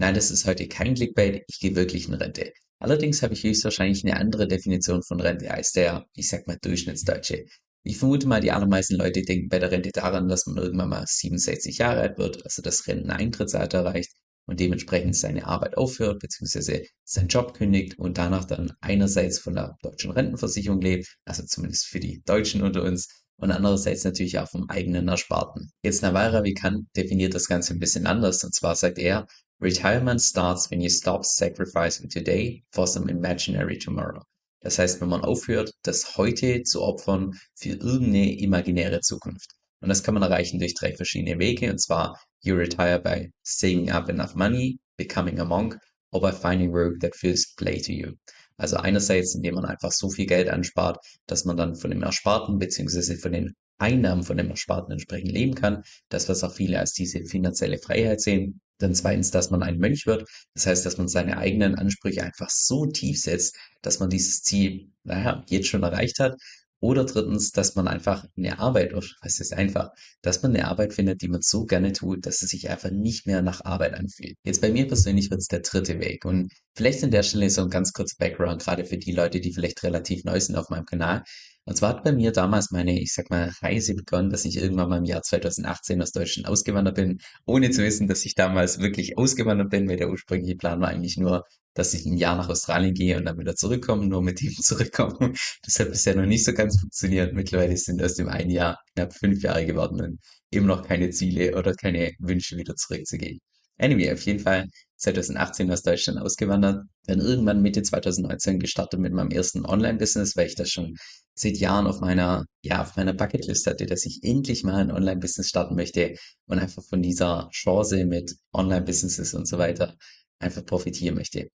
Nein, das ist heute kein Clickbait, ich gehe wirklich in Rente. Allerdings habe ich höchstwahrscheinlich eine andere Definition von Rente als der, ich sag mal, Durchschnittsdeutsche. Ich vermute mal, die allermeisten Leute denken bei der Rente daran, dass man irgendwann mal 67 Jahre alt wird, also das Renteneintrittsalter erreicht und dementsprechend seine Arbeit aufhört, beziehungsweise seinen Job kündigt und danach dann einerseits von der deutschen Rentenversicherung lebt, also zumindest für die Deutschen unter uns, und andererseits natürlich auch vom eigenen Ersparten. Jetzt Navarra Vicant definiert das Ganze ein bisschen anders, und zwar sagt er, Retirement starts when you stop sacrificing today for some imaginary tomorrow. Das heißt, wenn man aufhört, das heute zu opfern für irgendeine imaginäre Zukunft. Und das kann man erreichen durch drei verschiedene Wege. Und zwar, you retire by saving up enough money, becoming a monk, or by finding work that feels play to you. Also einerseits, indem man einfach so viel Geld anspart, dass man dann von dem Ersparten beziehungsweise von den Einnahmen von dem Ersparten entsprechend leben kann. Das, was auch viele als diese finanzielle Freiheit sehen. Dann zweitens, dass man ein Mönch wird. Das heißt, dass man seine eigenen Ansprüche einfach so tief setzt, dass man dieses Ziel, naja, jetzt schon erreicht hat. Oder drittens, dass man einfach eine Arbeit, was ist einfach, dass man eine Arbeit findet, die man so gerne tut, dass es sich einfach nicht mehr nach Arbeit anfühlt. Jetzt bei mir persönlich wird es der dritte Weg. Und vielleicht an der Stelle so ein ganz kurzer Background, gerade für die Leute, die vielleicht relativ neu sind auf meinem Kanal. Und zwar hat bei mir damals meine, ich sag mal, Reise begonnen, dass ich irgendwann mal im Jahr 2018 aus Deutschland ausgewandert bin, ohne zu wissen, dass ich damals wirklich ausgewandert bin, weil der ursprüngliche Plan war eigentlich nur, dass ich ein Jahr nach Australien gehe und dann wieder zurückkomme, nur mit ihm zurückkomme. Das hat bisher noch nicht so ganz funktioniert. Mittlerweile sind aus dem einen Jahr knapp fünf Jahre geworden und eben noch keine Ziele oder keine Wünsche wieder zurückzugehen. Anyway, auf jeden Fall 2018 aus Deutschland ausgewandert, dann irgendwann Mitte 2019 gestartet mit meinem ersten Online-Business, weil ich das schon seit Jahren auf meiner, ja, auf meiner Bucketlist hatte, dass ich endlich mal ein Online-Business starten möchte und einfach von dieser Chance mit Online-Businesses und so weiter einfach profitieren möchte.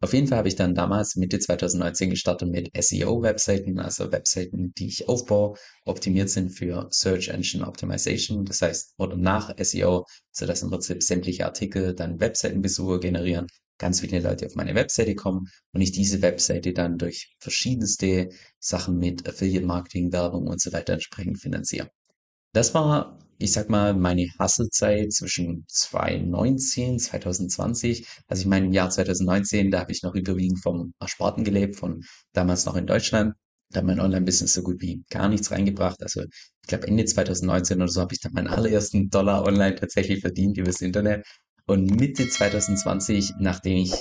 Auf jeden Fall habe ich dann damals Mitte 2019 gestartet mit SEO-Webseiten, also Webseiten, die ich aufbaue, optimiert sind für Search Engine Optimization, das heißt, oder nach SEO, sodass im Prinzip sämtliche Artikel dann Webseitenbesucher generieren, ganz viele Leute auf meine Webseite kommen und ich diese Webseite dann durch verschiedenste Sachen mit Affiliate Marketing, Werbung und so weiter entsprechend finanziere. Das war, ich sag mal, meine Hustle-Zeit zwischen 2019, 2020. Also ich meine, im Jahr 2019, da habe ich noch überwiegend vom Ersparten gelebt, von damals noch in Deutschland. Da mein Online-Business so gut wie gar nichts reingebracht. Also ich glaube Ende 2019 oder so habe ich dann meinen allerersten Dollar online tatsächlich verdient übers Internet. Und Mitte 2020, nachdem ich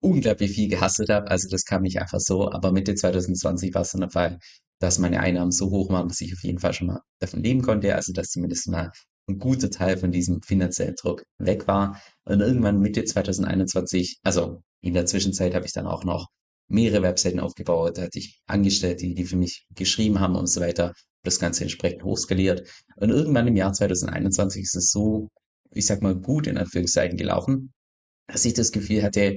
unglaublich viel gehasselt habe, also das kam nicht einfach so, aber Mitte 2020 war es dann der Fall, dass meine Einnahmen so hoch waren, dass ich auf jeden Fall schon mal davon leben konnte, also dass zumindest mal ein guter Teil von diesem finanziellen Druck weg war. Und irgendwann Mitte 2021, also in der Zwischenzeit habe ich dann auch noch mehrere Webseiten aufgebaut, da hatte ich Angestellte, die für mich geschrieben haben und so weiter, das Ganze entsprechend hochskaliert. Und irgendwann im Jahr 2021 ist es so ich sag mal, gut in Anführungszeichen gelaufen, dass ich das Gefühl hatte,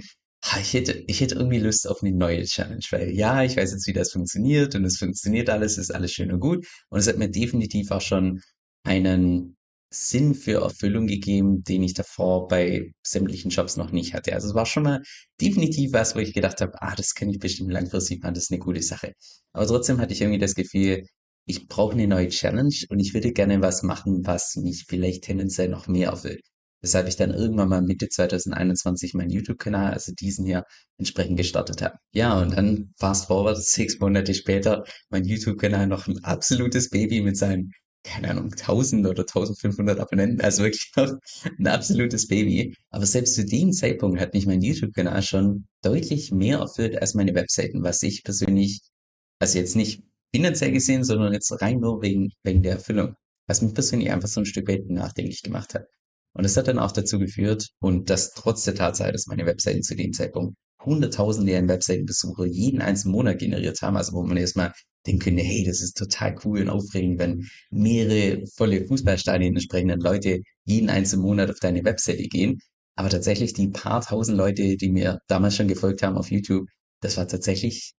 ich hätte, ich hätte irgendwie Lust auf eine neue Challenge, weil ja, ich weiß jetzt, wie das funktioniert und es funktioniert alles, ist alles schön und gut. Und es hat mir definitiv auch schon einen Sinn für Erfüllung gegeben, den ich davor bei sämtlichen Jobs noch nicht hatte. Also es war schon mal definitiv was, wo ich gedacht habe, ah, das kann ich bestimmt langfristig machen, das ist eine gute Sache. Aber trotzdem hatte ich irgendwie das Gefühl, ich brauche eine neue Challenge und ich würde gerne was machen, was mich vielleicht tendenziell noch mehr erfüllt. Weshalb ich dann irgendwann mal Mitte 2021 meinen YouTube-Kanal, also diesen hier, entsprechend gestartet habe. Ja, und dann fast forward, sechs Monate später, mein YouTube-Kanal noch ein absolutes Baby mit seinen, keine Ahnung, 1000 oder 1500 Abonnenten, also wirklich noch ein absolutes Baby. Aber selbst zu dem Zeitpunkt hat mich mein YouTube-Kanal schon deutlich mehr erfüllt als meine Webseiten, was ich persönlich, also jetzt nicht finanziell gesehen, sondern jetzt rein nur wegen, wegen der Erfüllung. Was mich persönlich einfach so ein Stück weit nachdenklich gemacht hat. Und das hat dann auch dazu geführt, und das trotz der Tatsache, dass meine Webseiten zu dem Zeitpunkt hunderttausende an Webseitenbesucher jeden einzelnen Monat generiert haben, also wo man erstmal denken könnte, hey, das ist total cool und aufregend, wenn mehrere volle Fußballstadien entsprechenden Leute jeden einzelnen Monat auf deine Webseite gehen. Aber tatsächlich die paar tausend Leute, die mir damals schon gefolgt haben auf YouTube, das war tatsächlich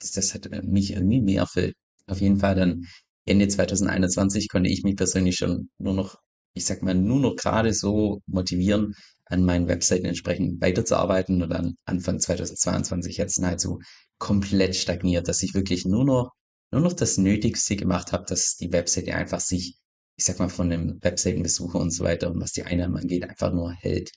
das, das hat mich irgendwie mehr erfüllt. Auf jeden Fall dann Ende 2021 konnte ich mich persönlich schon nur noch, ich sag mal, nur noch gerade so motivieren, an meinen Webseiten entsprechend weiterzuarbeiten und dann Anfang 2022 jetzt nahezu komplett stagniert, dass ich wirklich nur noch, nur noch das Nötigste gemacht habe, dass die Webseite einfach sich, ich sag mal, von dem Webseitenbesucher und so weiter und was die Einnahmen angeht, einfach nur hält.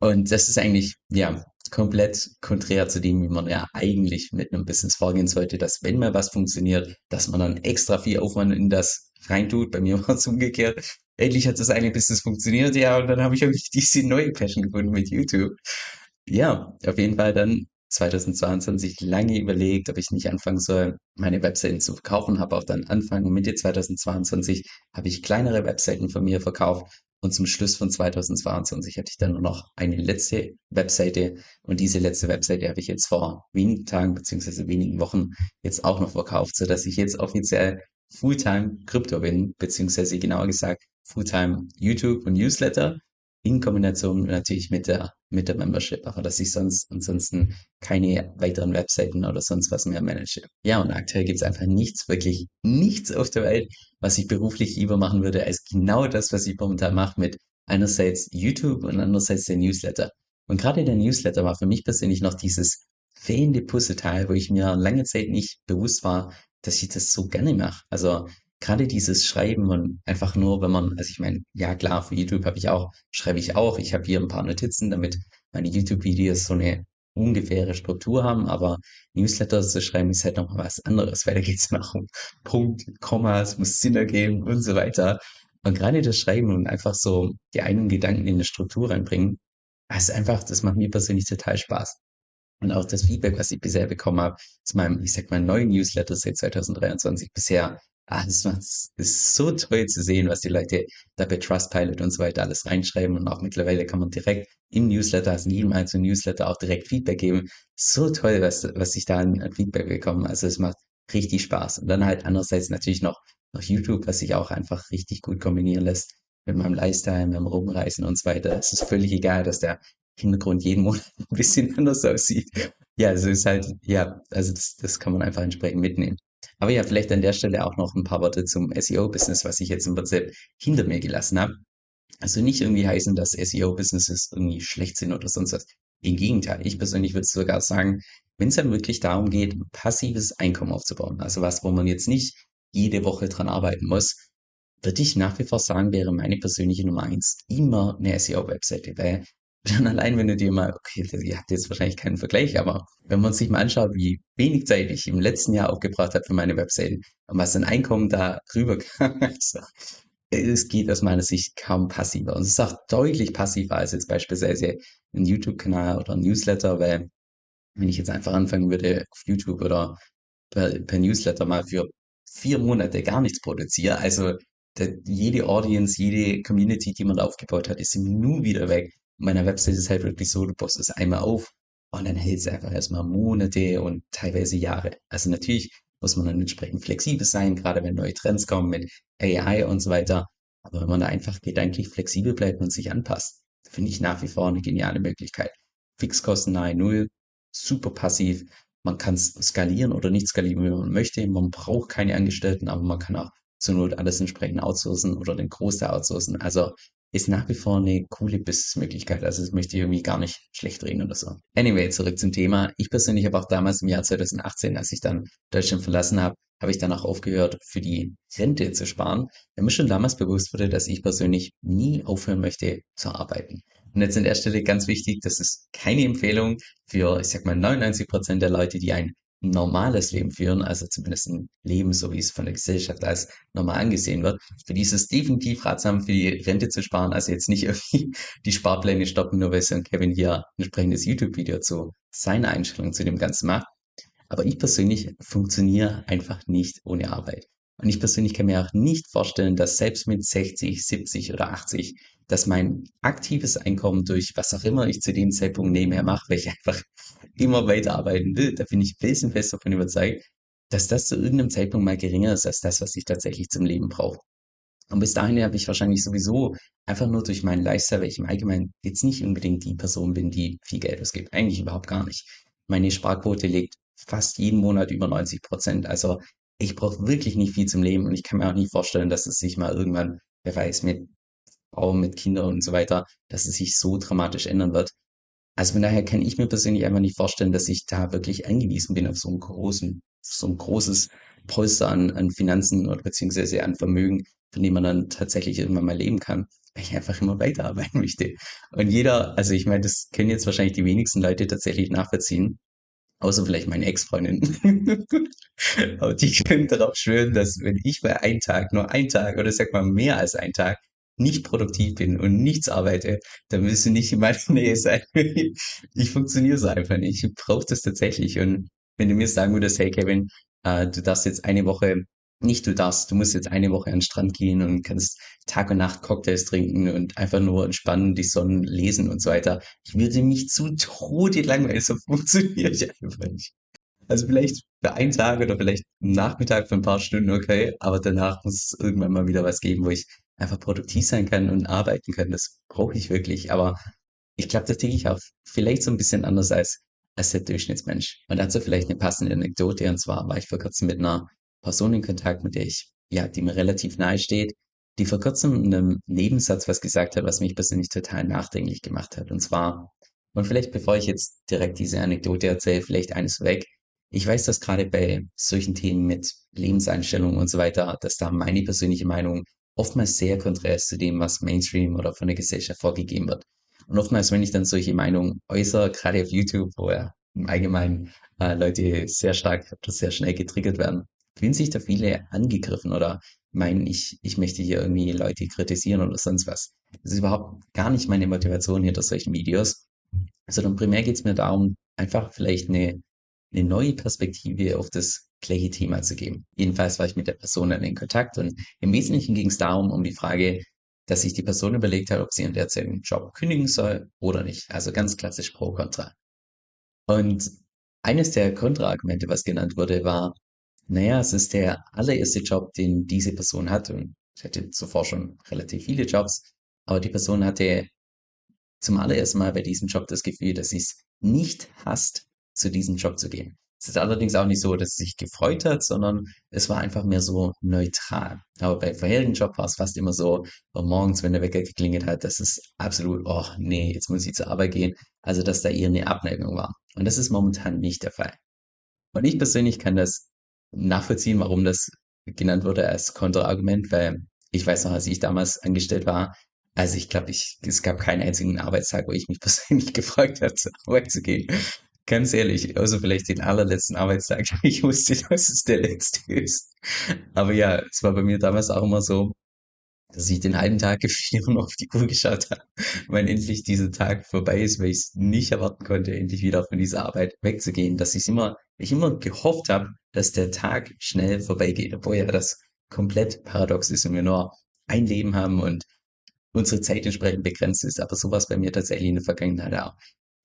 Und das ist eigentlich, ja, komplett konträr zu dem, wie man ja eigentlich mit einem Business vorgehen sollte, dass wenn mal was funktioniert, dass man dann extra viel Aufwand in das reintut. Bei mir war es umgekehrt. Endlich hat das eine Business funktioniert, ja, und dann habe ich wirklich diese neue Passion gefunden mit YouTube. Ja, auf jeden Fall dann 2022 lange überlegt, ob ich nicht anfangen soll, meine Webseiten zu verkaufen. Habe auch dann Anfang Mitte 2022 habe ich kleinere Webseiten von mir verkauft und zum Schluss von 2022 hatte ich dann nur noch eine letzte Webseite und diese letzte Webseite habe ich jetzt vor wenigen Tagen beziehungsweise wenigen Wochen jetzt auch noch verkauft, so dass ich jetzt offiziell Fulltime Krypto bin, beziehungsweise genauer gesagt Fulltime YouTube und Newsletter in Kombination natürlich mit der, mit der Membership, aber dass ich sonst ansonsten keine weiteren Webseiten oder sonst was mehr manage. Ja, und aktuell gibt es einfach nichts, wirklich nichts auf der Welt, was ich beruflich lieber machen würde, als genau das, was ich momentan mache mit einerseits YouTube und andererseits der Newsletter. Und gerade der Newsletter war für mich persönlich noch dieses fehlende Puzzleteil, wo ich mir lange Zeit nicht bewusst war, dass ich das so gerne mache. Also gerade dieses Schreiben und einfach nur, wenn man, also ich meine, ja klar, für YouTube habe ich auch, schreibe ich auch. Ich habe hier ein paar Notizen, damit meine YouTube-Videos so eine ungefähre Struktur haben, aber Newsletter zu schreiben ist halt nochmal was anderes, weil da geht es noch um Punkt, Komma, es muss Sinn ergeben und so weiter. Und gerade das Schreiben und einfach so die eigenen Gedanken in eine Struktur reinbringen, das ist einfach, das macht mir persönlich total Spaß. Und auch das Feedback, was ich bisher bekommen habe, zu meinem, ich sag mal, neuen Newsletter seit 2023 bisher Ah, das macht's ist so toll zu sehen, was die Leute da bei Trustpilot und so weiter alles reinschreiben. Und auch mittlerweile kann man direkt im Newsletter, also in jedem einzelnen Newsletter auch direkt Feedback geben. So toll, was, was ich da an, Feedback bekomme. Also es macht richtig Spaß. Und dann halt andererseits natürlich noch, noch YouTube, was sich auch einfach richtig gut kombinieren lässt mit meinem Lifestyle, mit dem Rumreisen und so weiter. Es ist völlig egal, dass der Hintergrund jeden Monat ein bisschen anders aussieht. Ja, also es ist halt, ja, also das, das kann man einfach entsprechend mitnehmen. Aber ja, vielleicht an der Stelle auch noch ein paar Worte zum SEO-Business, was ich jetzt im Prinzip hinter mir gelassen habe. Also nicht irgendwie heißen, dass SEO-Businesses irgendwie schlecht sind oder sonst was. Im Gegenteil, ich persönlich würde sogar sagen, wenn es dann wirklich darum geht, passives Einkommen aufzubauen, also was, wo man jetzt nicht jede Woche dran arbeiten muss, würde ich nach wie vor sagen, wäre meine persönliche Nummer eins immer eine SEO-Webseite, weil Schon allein, wenn du dir mal, okay, ihr habt jetzt wahrscheinlich keinen Vergleich, aber wenn man sich mal anschaut, wie wenig Zeit ich im letzten Jahr aufgebracht habe für meine Webseiten und was ein Einkommen da rüber kam, also, es geht aus meiner Sicht kaum passiver. Und es ist auch deutlich passiver als jetzt beispielsweise ein YouTube-Kanal oder ein Newsletter, weil wenn ich jetzt einfach anfangen würde auf YouTube oder per, per Newsletter mal für vier Monate gar nichts produziere, also jede Audience, jede Community, die man aufgebaut hat, ist im Nu wieder weg meiner Website ist halt wirklich so, du baust es einmal auf und dann hält es einfach erstmal Monate und teilweise Jahre. Also natürlich muss man dann entsprechend flexibel sein, gerade wenn neue Trends kommen mit AI und so weiter. Aber wenn man da einfach gedanklich flexibel bleibt und sich anpasst, finde ich nach wie vor eine geniale Möglichkeit. Fixkosten nahe Null, super passiv. Man kann es skalieren oder nicht skalieren, wie man möchte. Man braucht keine Angestellten, aber man kann auch zur Not alles entsprechend outsourcen oder den Großteil outsourcen. Also ist nach wie vor eine coole Businessmöglichkeit. Also das möchte ich irgendwie gar nicht schlecht reden oder so. Anyway, zurück zum Thema. Ich persönlich habe auch damals im Jahr 2018, als ich dann Deutschland verlassen habe, habe ich dann auch aufgehört, für die Rente zu sparen, weil mir schon damals bewusst wurde, dass ich persönlich nie aufhören möchte zu arbeiten. Und jetzt an der Stelle ganz wichtig, das ist keine Empfehlung für, ich sag mal, 99 Prozent der Leute, die ein normales Leben führen, also zumindest ein Leben, so wie es von der Gesellschaft als normal angesehen wird. Für die ist es definitiv ratsam, für die Rente zu sparen, also jetzt nicht irgendwie die Sparpläne stoppen, nur weil St. Kevin hier ein entsprechendes YouTube-Video zu seiner Einstellung zu dem Ganzen macht. Aber ich persönlich funktioniere einfach nicht ohne Arbeit. Und ich persönlich kann mir auch nicht vorstellen, dass selbst mit 60, 70 oder 80 dass mein aktives Einkommen durch was auch immer ich zu dem Zeitpunkt nebenher mache, weil ich einfach immer weiterarbeiten will, da bin ich felsenfest davon überzeugt, dass das zu irgendeinem Zeitpunkt mal geringer ist als das, was ich tatsächlich zum Leben brauche. Und bis dahin habe ich wahrscheinlich sowieso einfach nur durch meinen Lifestyle, weil ich im Allgemeinen jetzt nicht unbedingt die Person bin, die viel Geld ausgibt. Eigentlich überhaupt gar nicht. Meine Sparquote liegt fast jeden Monat über 90 Prozent. Also ich brauche wirklich nicht viel zum Leben und ich kann mir auch nicht vorstellen, dass es sich mal irgendwann, wer weiß, mit Frau mit Kindern und so weiter, dass es sich so dramatisch ändern wird. Also von daher kann ich mir persönlich einfach nicht vorstellen, dass ich da wirklich angewiesen bin auf so einen großen, so ein großes Polster an, an Finanzen oder beziehungsweise an Vermögen, von dem man dann tatsächlich irgendwann mal leben kann. weil ich einfach immer weiterarbeiten möchte. Und jeder, also ich meine, das können jetzt wahrscheinlich die wenigsten Leute tatsächlich nachvollziehen, außer vielleicht meine Ex-Freundin. Aber die können darauf schwören, dass wenn ich bei einem Tag, nur ein Tag oder sag mal mehr als ein Tag nicht produktiv bin und nichts arbeite, dann willst du nicht in meiner Nähe sein. Ich funktioniere so einfach nicht. Ich brauche das tatsächlich. Und wenn du mir sagen würdest, hey Kevin, äh, du darfst jetzt eine Woche, nicht du darfst, du musst jetzt eine Woche an den Strand gehen und kannst Tag und Nacht Cocktails trinken und einfach nur entspannen, die Sonne lesen und so weiter. Ich würde mich zu Tode langweilen, so funktioniert ich einfach nicht. Also vielleicht für einen Tag oder vielleicht einen Nachmittag für ein paar Stunden okay, aber danach muss es irgendwann mal wieder was geben, wo ich einfach produktiv sein kann und arbeiten kann. Das brauche ich wirklich. Aber ich glaube, da ticke ich auch vielleicht so ein bisschen anders als, als der Durchschnittsmensch. Und dazu vielleicht eine passende Anekdote. Und zwar war ich vor kurzem mit einer Person in Kontakt, mit der ich, ja, die mir relativ nahe steht, die vor kurzem in einem Nebensatz was gesagt hat, was mich persönlich total nachdenklich gemacht hat. Und zwar, und vielleicht bevor ich jetzt direkt diese Anekdote erzähle, vielleicht eines weg. Ich weiß, dass gerade bei solchen Themen mit Lebenseinstellungen und so weiter, dass da meine persönliche Meinung oftmals sehr konträr zu dem, was Mainstream oder von der Gesellschaft vorgegeben wird. Und oftmals, wenn ich dann solche Meinungen äußere, gerade auf YouTube, wo ja im Allgemeinen äh, Leute sehr stark oder sehr schnell getriggert werden, fühlen sich da viele angegriffen oder meinen, ich, ich möchte hier irgendwie Leute kritisieren oder sonst was. Das ist überhaupt gar nicht meine Motivation hinter solchen Videos, sondern primär geht es mir darum, einfach vielleicht eine eine neue Perspektive auf das gleiche Thema zu geben. Jedenfalls war ich mit der Person dann in Kontakt und im Wesentlichen ging es darum, um die Frage, dass sich die Person überlegt hat, ob sie ihren derzeitigen Job kündigen soll oder nicht. Also ganz klassisch pro Contra. Und eines der Kontraargumente, was genannt wurde, war, naja, es ist der allererste Job, den diese Person hat und sie hatte zuvor schon relativ viele Jobs, aber die Person hatte zum allerersten Mal bei diesem Job das Gefühl, dass sie es nicht hasst, zu diesem Job zu gehen. Es ist allerdings auch nicht so, dass sie sich gefreut hat, sondern es war einfach mehr so neutral. Aber beim vorherigen Job war es fast immer so, morgens, wenn der Wecker geklingelt hat, dass es absolut, oh nee, jetzt muss ich zur Arbeit gehen. Also, dass da eher eine Abneigung war. Und das ist momentan nicht der Fall. Und ich persönlich kann das nachvollziehen, warum das genannt wurde als Kontraargument, weil ich weiß noch, als ich damals angestellt war, also ich glaube, ich, es gab keinen einzigen Arbeitstag, wo ich mich persönlich gefreut habe, zur Arbeit zu gehen. Ganz ehrlich, also vielleicht den allerletzten Arbeitstag. Ich wusste, dass es der letzte ist. Aber ja, es war bei mir damals auch immer so, dass ich den halben Tag gefrieren auf die Uhr geschaut habe, weil endlich dieser Tag vorbei ist, weil ich es nicht erwarten konnte, endlich wieder von dieser Arbeit wegzugehen, dass ich immer, ich immer gehofft habe, dass der Tag schnell vorbeigeht, obwohl ja das komplett paradox ist und wir nur ein Leben haben und unsere Zeit entsprechend begrenzt ist. Aber so war es bei mir tatsächlich in der Vergangenheit auch.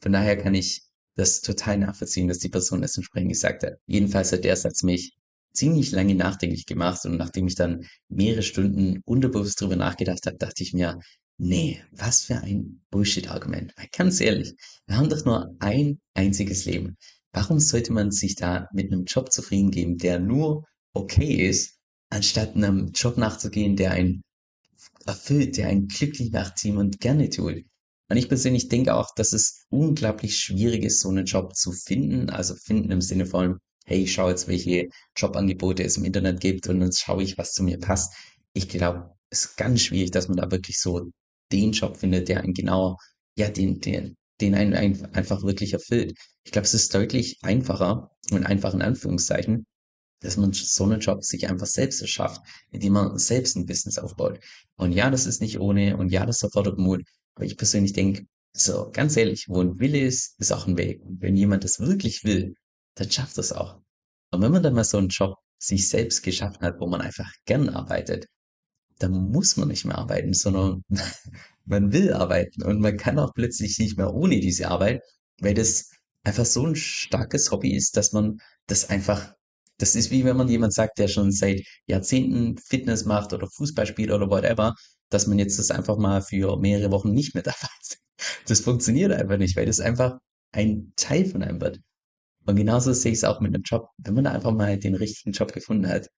Von daher kann ich das total nachvollziehen, dass die Person das entsprechend gesagt hat. Jedenfalls hat der Satz mich ziemlich lange nachdenklich gemacht und nachdem ich dann mehrere Stunden unterbewusst drüber nachgedacht habe, dachte ich mir, nee, was für ein Bullshit-Argument. Ganz ehrlich, wir haben doch nur ein einziges Leben. Warum sollte man sich da mit einem Job zufrieden geben, der nur okay ist, anstatt einem Job nachzugehen, der einen erfüllt, der einen glücklich den man gerne tut? Und ich persönlich denke auch, dass es unglaublich schwierig ist, so einen Job zu finden. Also finden im Sinne von, hey, ich schaue jetzt, welche Jobangebote es im Internet gibt und dann schaue ich, was zu mir passt. Ich glaube, es ist ganz schwierig, dass man da wirklich so den Job findet, der einen genau, ja, den, den, den einen einfach wirklich erfüllt. Ich glaube, es ist deutlich einfacher und einfach in Anführungszeichen, dass man so einen Job sich einfach selbst erschafft, indem man selbst ein Business aufbaut. Und ja, das ist nicht ohne und ja, das erfordert Mut. Aber ich persönlich denke, so ganz ehrlich, wo ein Wille ist, ist auch ein Weg. Und wenn jemand das wirklich will, dann schafft das auch. Und wenn man dann mal so einen Job sich selbst geschaffen hat, wo man einfach gern arbeitet, dann muss man nicht mehr arbeiten, sondern man will arbeiten und man kann auch plötzlich nicht mehr ohne diese Arbeit, weil das einfach so ein starkes Hobby ist, dass man das einfach, das ist wie wenn man jemand sagt, der schon seit Jahrzehnten Fitness macht oder Fußball spielt oder whatever dass man jetzt das einfach mal für mehrere Wochen nicht mehr dabei ist. Das funktioniert einfach nicht, weil das einfach ein Teil von einem wird. Und genauso sehe ich es auch mit einem Job. Wenn man da einfach mal den richtigen Job gefunden hat,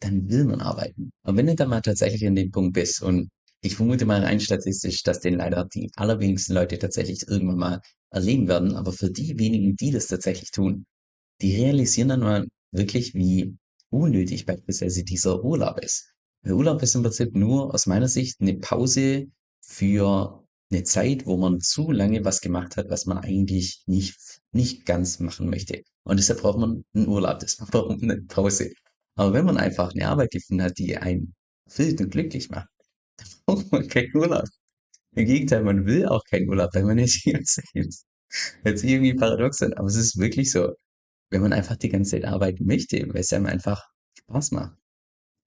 dann will man arbeiten. Und wenn du dann mal tatsächlich an dem Punkt bist, und ich vermute mal rein statistisch, dass den leider die allerwenigsten Leute tatsächlich irgendwann mal erleben werden, aber für die wenigen, die das tatsächlich tun, die realisieren dann mal wirklich, wie unnötig beispielsweise dieser Urlaub ist. Der Urlaub ist im Prinzip nur aus meiner Sicht eine Pause für eine Zeit, wo man zu lange was gemacht hat, was man eigentlich nicht, nicht ganz machen möchte. Und deshalb braucht man einen Urlaub, deshalb braucht man eine Pause. Aber wenn man einfach eine Arbeit gefunden hat, die einen erfüllt und glücklich macht, dann braucht man keinen Urlaub. Im Gegenteil, man will auch keinen Urlaub, weil man ist die ganze Zeit, sich irgendwie paradox an, aber es ist wirklich so, wenn man einfach die ganze Zeit arbeiten möchte, weil es einem einfach Spaß macht.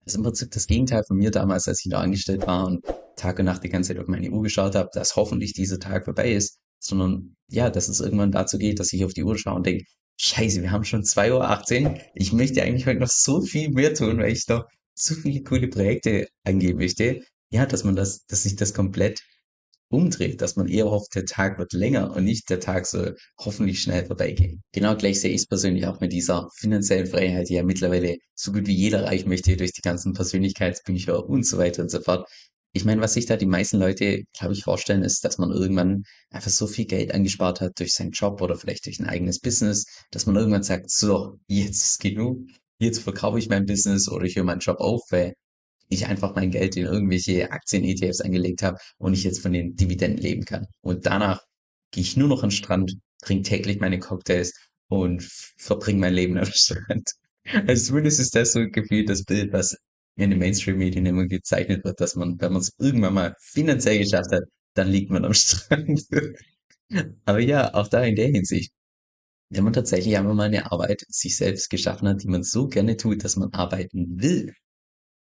Das ist im Prinzip das Gegenteil von mir damals, als ich noch angestellt war und Tag und Nacht die ganze Zeit auf meine Uhr geschaut habe, dass hoffentlich dieser Tag vorbei ist, sondern ja, dass es irgendwann dazu geht, dass ich auf die Uhr schaue und denke, Scheiße, wir haben schon 2.18 Uhr. Ich möchte eigentlich heute noch so viel mehr tun, weil ich noch so viele coole Projekte angehen möchte. Ja, dass man das, dass sich das komplett umdreht, dass man eher hofft, der Tag wird länger und nicht der Tag soll hoffentlich schnell vorbeigehen. Genau gleich sehe ich es persönlich auch mit dieser finanziellen Freiheit, die ja mittlerweile so gut wie jeder erreichen möchte durch die ganzen Persönlichkeitsbücher und so weiter und so fort. Ich meine, was sich da die meisten Leute, glaube ich, vorstellen, ist, dass man irgendwann einfach so viel Geld angespart hat durch seinen Job oder vielleicht durch ein eigenes Business, dass man irgendwann sagt, so, jetzt ist genug, jetzt verkaufe ich mein Business oder ich höre meinen Job auf, weil ich einfach mein Geld in irgendwelche Aktien-ETFs angelegt habe und ich jetzt von den Dividenden leben kann. Und danach gehe ich nur noch an den Strand, trinke täglich meine Cocktails und verbringe mein Leben am Strand. Also zumindest ist das so gefühlt das Bild, was in den Mainstream-Medien immer gezeichnet wird, dass man, wenn man es irgendwann mal finanziell geschafft hat, dann liegt man am Strand. Aber ja, auch da in der Hinsicht. Wenn man tatsächlich einmal mal eine Arbeit sich selbst geschaffen hat, die man so gerne tut, dass man arbeiten will,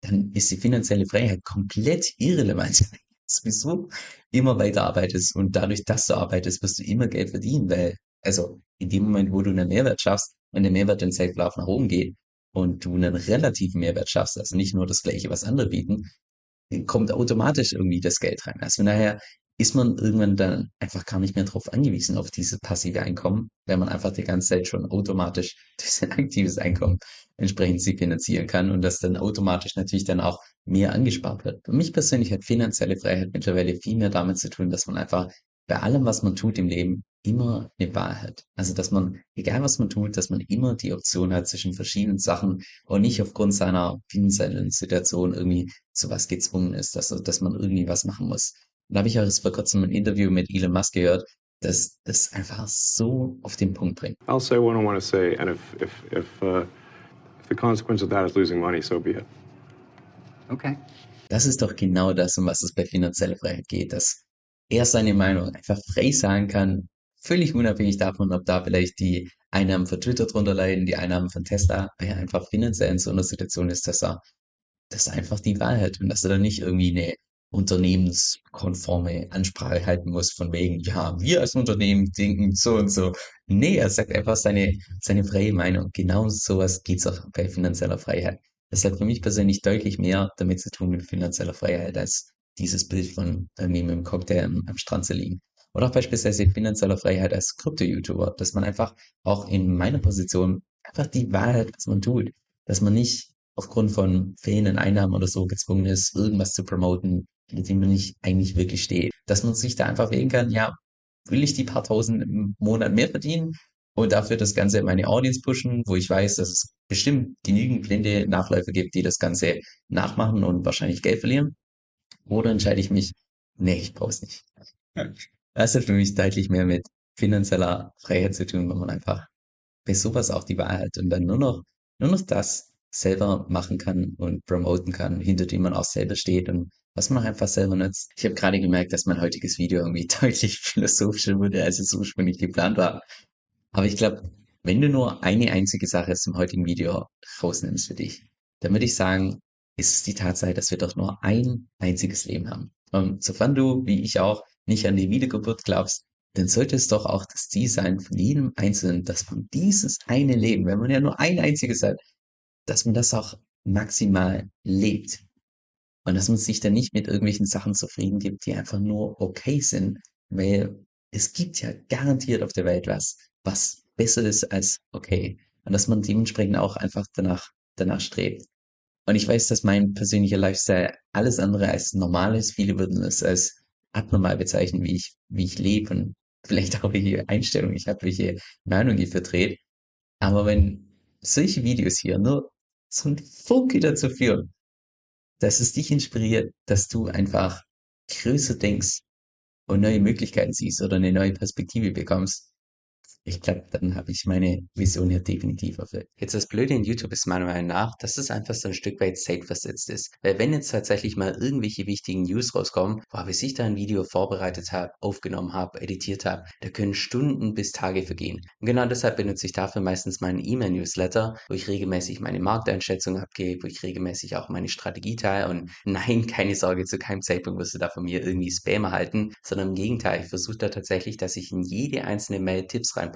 dann ist die finanzielle Freiheit komplett irrelevant. Sowieso immer weiter arbeitest und dadurch, dass du arbeitest, wirst du immer Geld verdienen, weil, also in dem Moment, wo du einen Mehrwert schaffst und der Mehrwert im Safe-Lauf nach oben geht und du einen relativen Mehrwert schaffst, also nicht nur das Gleiche, was andere bieten, kommt automatisch irgendwie das Geld rein. Also daher ist man irgendwann dann einfach gar nicht mehr darauf angewiesen, auf dieses passive Einkommen, weil man einfach die ganze Zeit schon automatisch durch sein aktives Einkommen entsprechend sie finanzieren kann und das dann automatisch natürlich dann auch mehr angespart wird. Für mich persönlich hat finanzielle Freiheit mittlerweile viel mehr damit zu tun, dass man einfach bei allem, was man tut im Leben, immer eine Wahl hat. Also, dass man, egal was man tut, dass man immer die Option hat zwischen verschiedenen Sachen und nicht aufgrund seiner finanziellen Situation irgendwie zu was gezwungen ist, dass, dass man irgendwie was machen muss. Da habe ich auch erst vor kurzem ein Interview mit Elon Musk gehört, das das einfach so auf den Punkt bringt. I'll say what I want to say, and if if if, uh, if the consequence of that is losing money, so be it. Okay. Das ist doch genau das, um was es bei finanzieller Freiheit geht, dass er seine Meinung einfach frei sagen kann, völlig unabhängig davon, ob da vielleicht die Einnahmen von Twitter drunter leiden, die Einnahmen von Tesla, weil er einfach finanziell in so einer Situation ist, dass er das einfach die Wahl hat und dass er dann nicht irgendwie eine unternehmenskonforme Ansprache halten muss, von wegen, ja, wir als Unternehmen denken so und so. Nee, er sagt einfach seine, seine freie Meinung. Genau sowas geht's auch bei finanzieller Freiheit. Das hat für mich persönlich deutlich mehr damit zu tun mit finanzieller Freiheit als dieses Bild von irgendwie mit dem Cocktail am, am Strand zu liegen. Oder auch beispielsweise finanzieller Freiheit als Krypto-YouTuber, dass man einfach auch in meiner Position einfach die Wahrheit, was man tut. Dass man nicht aufgrund von fehlenden Einnahmen oder so gezwungen ist, irgendwas zu promoten, mit dem man nicht eigentlich wirklich steht. Dass man sich da einfach wählen kann, ja, will ich die paar tausend im Monat mehr verdienen und dafür das Ganze in meine Audience pushen, wo ich weiß, dass es bestimmt genügend blinde Nachläufer gibt, die das Ganze nachmachen und wahrscheinlich Geld verlieren. Oder entscheide ich mich, nee, ich brauche es nicht. Das hat für mich deutlich mehr mit finanzieller Freiheit zu tun, wenn man einfach bei sowas auch die Wahrheit und dann nur noch, nur noch das selber machen kann und promoten kann, hinter dem man auch selber steht und was man einfach selber nutzt. Ich habe gerade gemerkt, dass mein heutiges Video irgendwie deutlich philosophischer wurde, als es ursprünglich geplant war. Aber ich glaube, wenn du nur eine einzige Sache aus dem heutigen Video rausnimmst für dich, dann würde ich sagen, ist es die Tatsache, dass wir doch nur ein einziges Leben haben. Und sofern du, wie ich auch, nicht an die Wiedergeburt glaubst, dann sollte es doch auch das Ziel sein von jedem Einzelnen, dass man dieses eine Leben, wenn man ja nur ein einziges hat, dass man das auch maximal lebt. Und dass man sich dann nicht mit irgendwelchen Sachen zufrieden gibt, die einfach nur okay sind, weil es gibt ja garantiert auf der Welt was, was besser ist als okay. Und dass man dementsprechend auch einfach danach, danach strebt. Und ich weiß, dass mein persönlicher Lifestyle alles andere als normal ist. Viele würden es als abnormal bezeichnen, wie ich, wie ich lebe und vielleicht auch welche Einstellung ich habe, welche Meinung ich vertrete. Aber wenn solche Videos hier nur so ein Funke dazu führen, dass es dich inspiriert, dass du einfach größer denkst und neue Möglichkeiten siehst oder eine neue Perspektive bekommst, ich glaube, dann habe ich meine Vision ja definitiv erfüllt. Jetzt das Blöde in YouTube ist meiner Meinung nach, dass es einfach so ein Stück weit zeitversetzt ist. Weil wenn jetzt tatsächlich mal irgendwelche wichtigen News rauskommen, boah, bis ich da ein Video vorbereitet habe, aufgenommen habe, editiert habe, da können Stunden bis Tage vergehen. Und genau deshalb benutze ich dafür meistens meinen E-Mail-Newsletter, wo ich regelmäßig meine Markteinschätzung abgebe, wo ich regelmäßig auch meine Strategie teile und nein, keine Sorge, zu keinem Zeitpunkt wirst du da von mir irgendwie Spam erhalten, sondern im Gegenteil, ich versuche da tatsächlich, dass ich in jede einzelne Mail Tipps reinpacke,